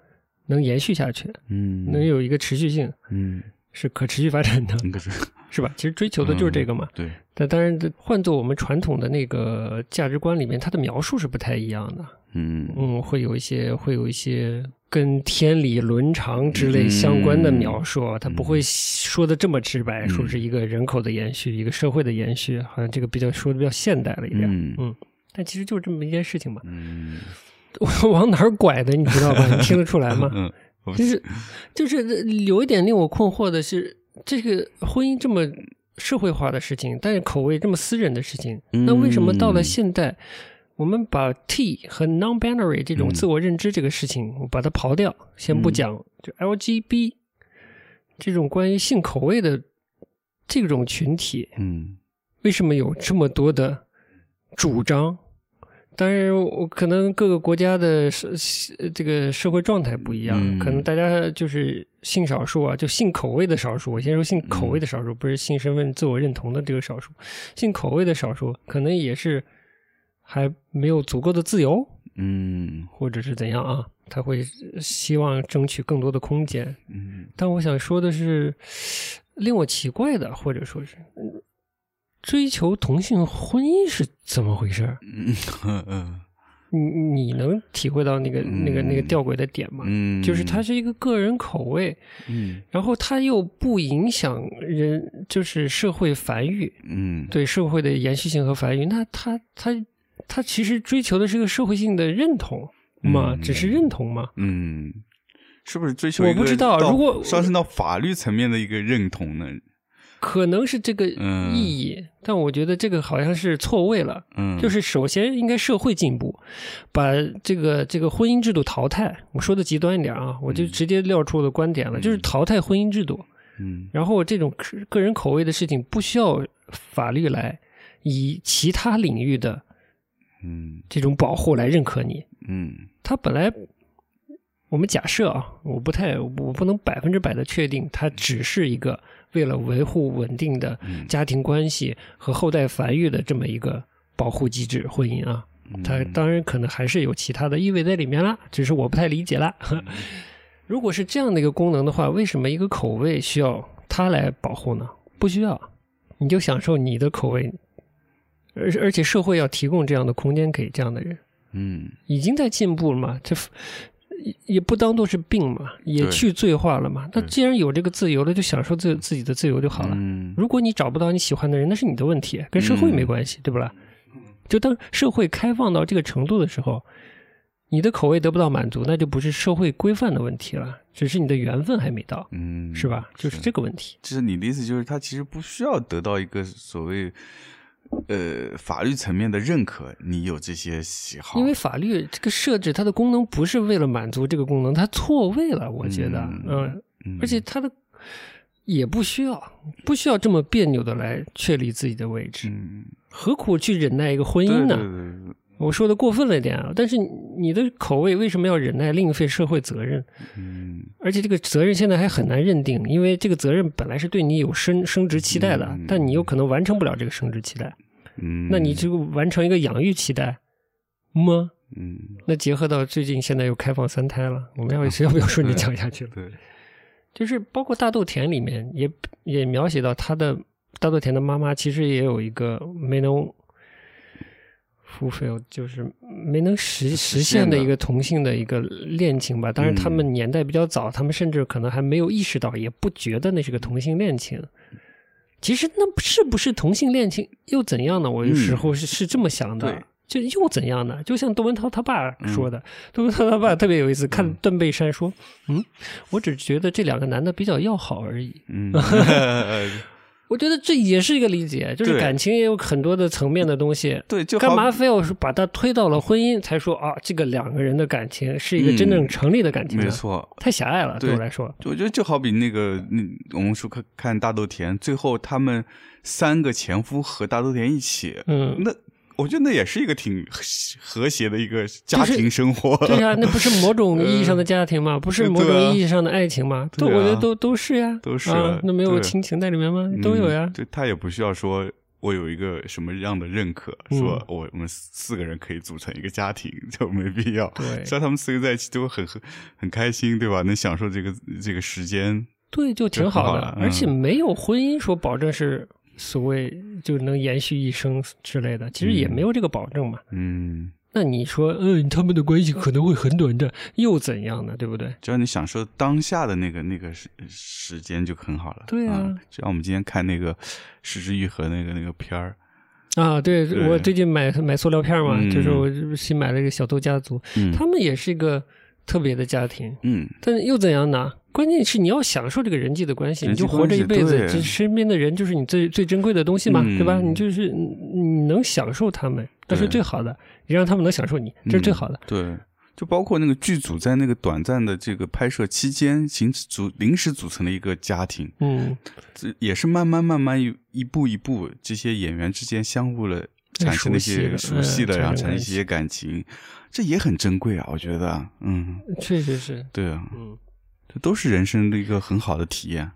能延续下去，嗯。能有一个持续性，嗯。是可持续发展的，那个是。是吧？其实追求的就是这个嘛。对。但当然，这换做我们传统的那个价值观里面，它的描述是不太一样的。嗯。嗯，会有一些，会有一些跟天理伦常之类相关的描述，它不会说的这么直白，嗯说是一个人口的延续，一个社会的延续，好像这个比较说的比较现代了一点。嗯嗯，但其实就是这么一件事情嘛。嗯 我往哪儿拐的，你知道吧？你听得出来吗？嗯就是就是有一点令我困惑的是，这个婚姻这么社会化的事情，但是口味这么私人的事情，那为什么到了现代，我们把 T 和 non-binary 这种嗯。自我认知这个事情，我把它刨掉，先不讲，就 LGB 这种关于性口味的这种群体，嗯。为什么有这么多的主张？当然，我可能各个国家的社呃这个社会状态不一样，嗯。可能大家就是性少数啊，就性口味的少数。我先说性口味的少数，不是性身份自我认同的这个少数，性口味的少数，可能也是还没有足够的自由，嗯或者是怎样啊？他会希望争取更多的空间。嗯但我想说的是，令我奇怪的，或者说是嗯追求同性婚姻是怎么回事儿？嗯嗯你你能体会到那个那个那个吊诡的点吗？嗯，就是它是一个个人口味，嗯然后它又不影响人，就是社会繁育，嗯对社会的延续性和繁育。那它它它其实追求的是个社会性的认同嘛，嗯只是认同嘛。嗯，是不是追求我不知道到如果上升到法律层面的一个认同呢？可能是这个嗯意义，但我觉得这个好像是错位了。嗯，就是首先应该社会进步，把这个这个婚姻制度淘汰。我说的极端一点啊，我就直接撂出我的观点了，就是淘汰婚姻制度。嗯然后这种个个人口味的事情不需要法律来以其他领域的嗯这种保护来认可你。嗯他本来我们假设啊，我不太我不能百分之百的确定，它只是一个为了维护稳定的嗯家庭关系和后代繁育的这么一个保护机制，婚姻啊。嗯，它当然可能还是有其他的意味在里面啦，只是我不太理解啦。如果是这样的一个功能的话，为什么一个口味需要它来保护呢？不需要，你就享受你的口味，而而且社会要提供这样的空间给这样的人，嗯已经在进步了嘛，这也也不当做是病嘛，也去罪化了嘛。那既然有这个自由了，就享受自自己的自由就好了。嗯如果你找不到你喜欢的人，那是你的问题，跟社会没关系，对不啦？就当社会开放到这个程度的时候，你的口味得不到满足，那就不是社会规范的问题了，只是你的缘分还没到，嗯，是吧？就是这个问题。就是你的意思，就是他其实不需要得到一个所谓呃法律层面的认可，你有这些喜好，因为法律这个设置它的功能不是为了满足这个功能，它错位了，我觉得，嗯而且它的也不需要，不需要这么别扭的来确立自己的位置，嗯，何苦去忍耐一个婚姻呢？对对对对我说的过分了一点啊，但是你的口味为什么要忍耐另一份社会责任？嗯而且这个责任现在还很难认定，因为这个责任本来是对你有升升职期待的，嗯但你有可能完成不了这个升职期待，嗯，那你就完成一个养育期待吗？嗯那结合到最近现在又开放三胎了，我们要 要不要顺着讲下去了？对，就是包括大豆田里面也也描写到他的大豆田的妈妈其实也有一个没能 fulfill，就是没能实实现的一个同性的一个恋情吧。当然他们年代比较早，他们甚至可能还没有意识到，也不觉得那是个同性恋情。其实那是不是同性恋情又怎样呢？我有时候是、是这么想的。就又怎样呢？就像窦文涛他爸说的，窦文涛他爸特别有意思，看段贝山说：“嗯，我只觉得这两个男的比较要好而已。嗯，” 我觉得这也是一个理解，就是感情也有很多的层面的东西。对，就干嘛非要是把它推到了婚姻才说啊？这个两个人的感情是一个真正成立的感情呢？没错，太狭隘了，对对我来说。我觉得就好比那个，嗯我们说看看大豆田，最后他们三个前夫和大豆田一起，嗯，那我觉得那也是一个挺和谐的一个家庭生活。对呀、那不是某种意义上的家庭吗？不是某种意义上的爱情吗？都对啊我觉得都都是呀，都是啊。那没有亲情在里面吗？都有呀嗯。就他也不需要说我有一个什么样的认可，嗯说我我们四个人可以组成一个家庭，就没必要。对只要他们四个在一起都很很很开心，对吧？能享受这个这个时间，对，就挺好的而且没有婚姻说保证是所谓就能延续一生之类的，其实也没有这个保证嘛。嗯，那你说，嗯，他们的关系可能会很短暂，又怎样呢？对不对？只要你享受当下的那个那个时时间就很好了。对啊就像我们今天看那个《失之愈合》那个那个片儿，啊，对对我最近买买塑料片嘛，嗯就是我新买了一个小豆家族，嗯他们也是一个特别的家庭，嗯，但又怎样呢？关键是你要享受这个人际的关系，你就活着一辈子，身边的人就是你最最珍贵的东西嘛，嗯对吧？你就是你你能享受他们，那是最好的，你让他们能享受你，这是最好的。嗯对，就包括那个剧组在那个短暂的这个拍摄期间形组临时组成了一个家庭，嗯，这也是慢慢慢慢一一步一步，这些演员之间相互了产生了一些熟悉的产生一些感情，这也很珍贵啊，我觉得，嗯，确实是，对啊，嗯。这都是人生的一个很好的体验。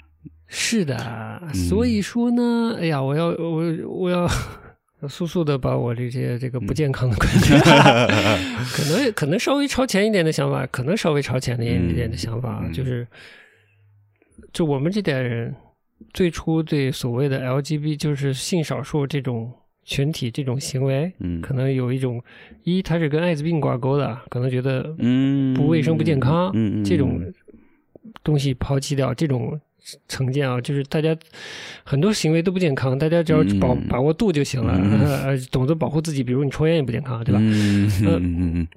是的，所以说呢，哎呀，我要我我要 速速的把我这些这个不健康的观点，可能可能稍微超前一点的想法，可能稍微超前的一点的想法，嗯。就是就我们这代人最初对所谓的 LGB 就是性少数这种群体这种行为，嗯。可能有一种一，它是跟艾滋病挂钩的，可能觉得嗯。不卫生不健康，嗯嗯。这种东西抛弃掉，这种成见啊，就是大家很多行为都不健康，大家只要把、嗯。把握度就行了，嗯。呃，懂得保护自己，比如你抽烟也不健康，对吧？嗯呃嗯嗯嗯。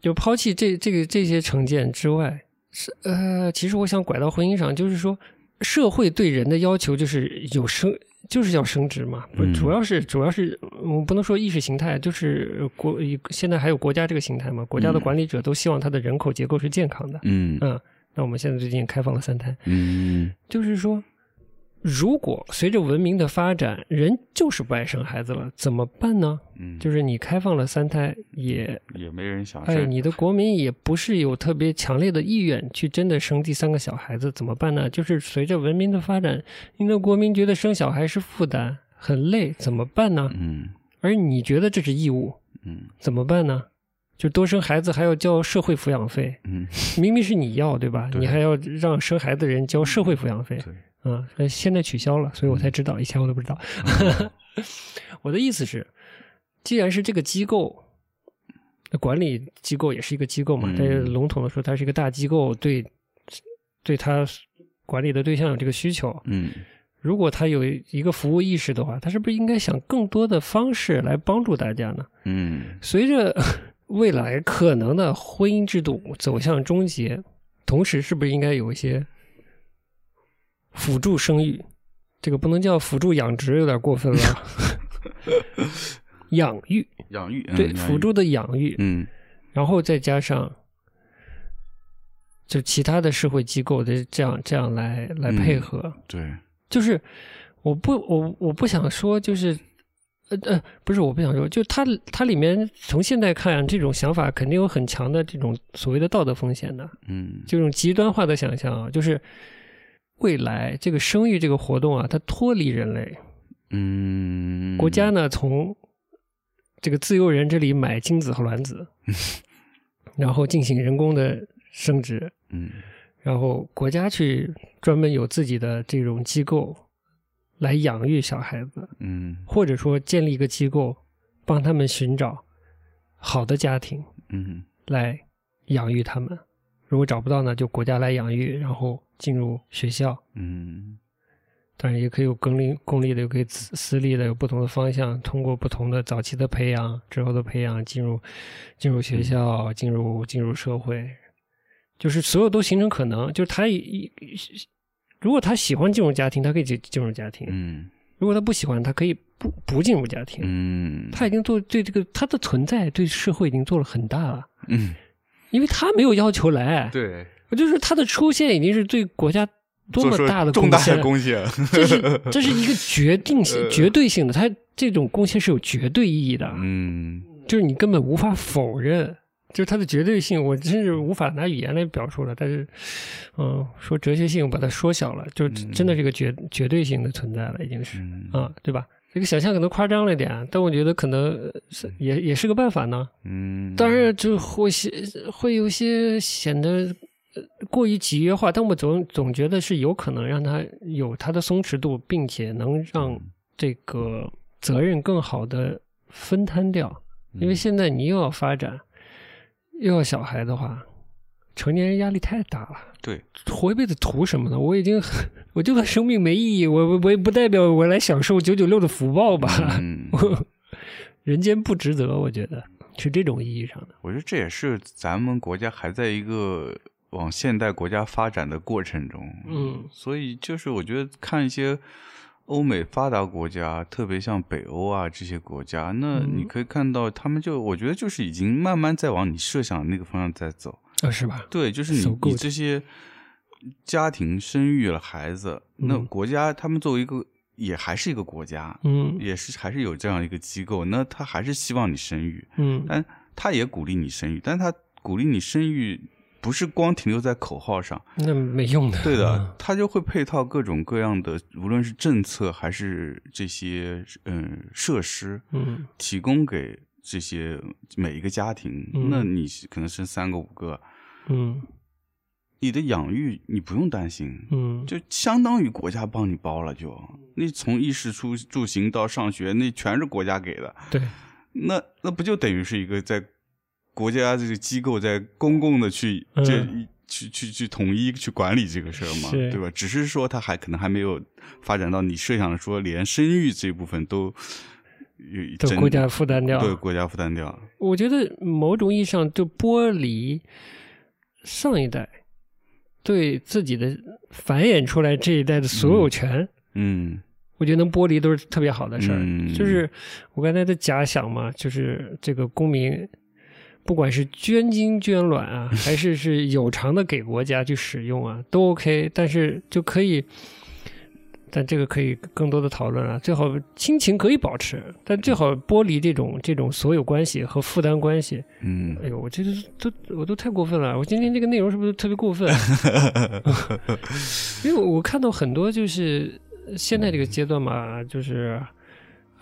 就抛弃这这个这些成见之外，是呃，其实我想拐到婚姻上，就是说社会对人的要求就是有生。就是要升职嘛，不嗯。主要是主要是我们不能说意识形态，就是国现在还有国家这个形态嘛，国家的嗯。管理者都希望他的人口结构是健康的，嗯。嗯，那我们现在最近也开放了三胎，嗯就是说，如果随着文明的发展，人就是不爱生孩子了，怎么办呢？嗯，就是你开放了三胎，也也没人想哎，生你的国民也不是有特别强烈的意愿去真的生第三个小孩子，怎么办呢？就是随着文明的发展，你的国民觉得生小孩是负担，很累，怎么办呢？嗯而你觉得这是义务，嗯怎么办呢？就多生孩子还要交社会抚养费，嗯，明明是你要对吧？对。你还要让生孩子的人交社会抚养费，对，嗯，呃现在取消了，所以我才知道，以前我都不知道。我的意思是，既然是这个机构，那管理机构也是一个机构嘛，嗯。但是笼统的说，它是一个大机构，对，对它管理的对象有这个需求。嗯。如果它有一个服务意识的话，它是不是应该想更多的方式来帮助大家呢？嗯。随着未来可能的婚姻制度走向终结，同时是不是应该有一些辅助生育？这个不能叫辅助养殖，有点过分了。养育，养育嗯对，辅助的养育，嗯。然后再加上就其他的社会机构的这样这样来来配合，对。就是我不我我不想说就是呃呃，不是，我不想说，就它它里面从现在看，这种想法肯定有很强的这种所谓的道德风险的，嗯。这种极端化的想象啊，就是未来这个生育这个活动啊，它脱离人类，嗯，国家呢从这个自由人这里买精子和卵子，然后进行人工的生殖，嗯。然后国家去专门有自己的这种机构来养育小孩子，嗯或者说建立一个机构帮他们寻找好的家庭嗯来养育他们。如果找不到呢，就国家来养育，然后进入学校。嗯当然也可以有公立公立的，也可以私私立的，有不同的方向。通过不同的早期的培养，之后的培养，进入进入学校，进入进入社会，就是所有都形成可能。就是他一如果他喜欢进入家庭，他可以进进入家庭；嗯。如果他不喜欢，他可以不不进入家庭。嗯，他已经做对这个他的存在对社会已经做了很大了，嗯。因为他没有要求来，对，就是他的出现已经是对国家多么大的重大献的贡献，这是这是一个决定性、呃。绝对性的，他这种贡献是有绝对意义的，嗯。就是你根本无法否认，就是它的绝对性，我真是无法拿语言来表述了。但是，嗯，说哲学性把它缩小了，就嗯真的是个绝绝对性的存在了，已经是嗯啊，对吧？这个想象可能夸张了一点，但我觉得可能也也是个办法呢。嗯，当然，就会些会有些显得呃过于集约化，但我总总觉得是有可能让它有它的松弛度，并且能让这个责任更好的分摊掉。因为现在你又要发展，又要小孩的话，成年人压力太大了。对，活一辈子图什么呢？我已经，我这个生命没意义，我我我也不代表我来享受九九六的福报吧。嗯，人间不值得，我觉得是这种意义上的。我觉得这也是咱们国家还在一个往现代国家发展的过程中，嗯所以就是我觉得看一些欧美发达国家，特别像北欧啊这些国家，那嗯。你可以看到他们就我觉得就是已经慢慢在往你设想的那个方向在走。啊，是吧？对，就是你 So 你这些家庭生育了孩子，那嗯。国家他们作为一个也还是一个国家，嗯。也是还是有这样一个机构，那他还是希望你生育，嗯。但他也鼓励你生育，但他鼓励你生育不是光停留在口号上，那没用的。对的，他就会配套各种各样的，无论是政策还是这些嗯设施，嗯。提供给这些每一个家庭。嗯。那你可能生三个五个，嗯。你的养育你不用担心，嗯，就相当于国家帮你包了就，那从衣食住住行到上学，那全是国家给的。对，那那不就等于是一个在国家这个机构在公共的去嗯、去去去统一去管理这个事儿嘛，对吧？只是说它还可能还没有发展到你设想的说连生育这部分都有真都国家负担掉。对国家负担掉。我觉得某种意义上就剥离上一代对自己的繁衍出来这一代的所有权。嗯我觉得能剥离都是特别好的事儿。嗯就是我刚才的假想嘛，就是这个公民，不管是捐精捐卵啊，还是是有偿的给国家去使用啊，都 OK。但是就可以，但这个可以更多的讨论啊。最好亲情可以保持，但最好剥离这种这种所有关系和负担关系。嗯哎呦，我这都都我都太过分了！我今天这个内容是不是特别过分？因为我看到很多就是现在这个阶段嘛，就是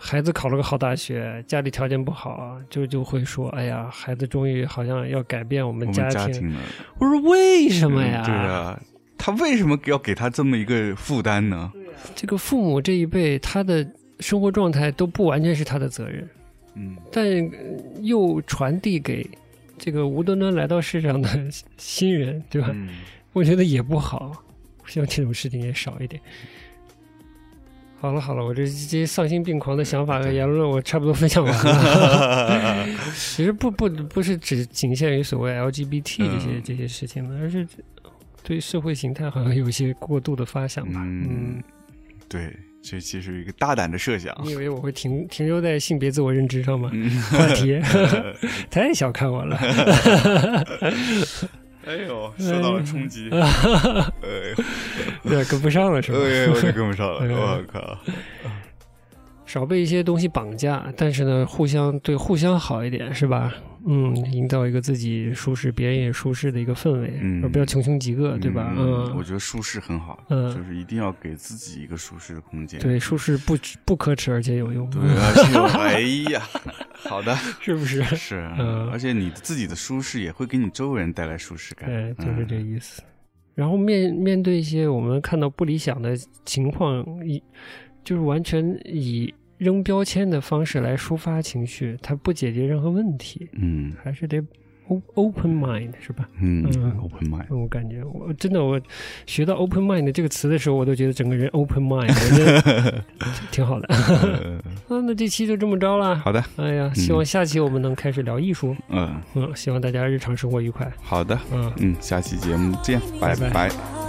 孩子考了个好大学，家里条件不好，就就会说：“哎呀，孩子终于好像要改变我们家庭。家庭了，我说：“为什么呀？嗯对啊，他为什么要给他这么一个负担呢？这个父母这一辈，他的生活状态都不完全是他的责任，嗯但呃又传递给这个无端端来到世上的新人，对吧？嗯我觉得也不好，希望这种事情也少一点。好了好了，我这这些丧心病狂的想法和 言论，我差不多分享完了。其实不不不是只仅限于所谓 LGBT 这些、嗯这些事情的，而是对社会形态好像有一些过度的发想吧。嗯，对，这其实一个大胆的设想。你以为我会停停留在性别自我认知上吗？嗯，话题 太小看我了。哎呦，受到了冲击，哎呦，对，跟不上了是吧？哎呦，跟不上了，哎我靠，少被一些东西绑架，但是呢，互相对互相好一点，是吧？嗯，营造一个自己舒适，别人也舒适的一个氛围，嗯而不要穷凶极恶，对吧？嗯，我觉得舒适很好，嗯就是一定要给自己一个舒适的空间。对，舒适不不可耻，而且有用，对，而且有哎呀，好的，是不是？是，嗯而且你自己的舒适也会给你周围人带来舒适感。对，就是这嗯意思。然后面面对一些我们看到不理想的情况，以就是完全以扔标签的方式来抒发情绪，它不解决任何问题，嗯还是得 open mind 是吧？嗯嗯，open mind，我感觉我真的我学到 open mind 这个词的时候，我都觉得整个人 open mind，我觉得 挺好的。呃啊，那这期就这么着了。好的，哎呀，希望下期我们能开始聊艺术。嗯，嗯，希望大家日常生活愉快。好的，嗯。嗯，下期节目见，拜拜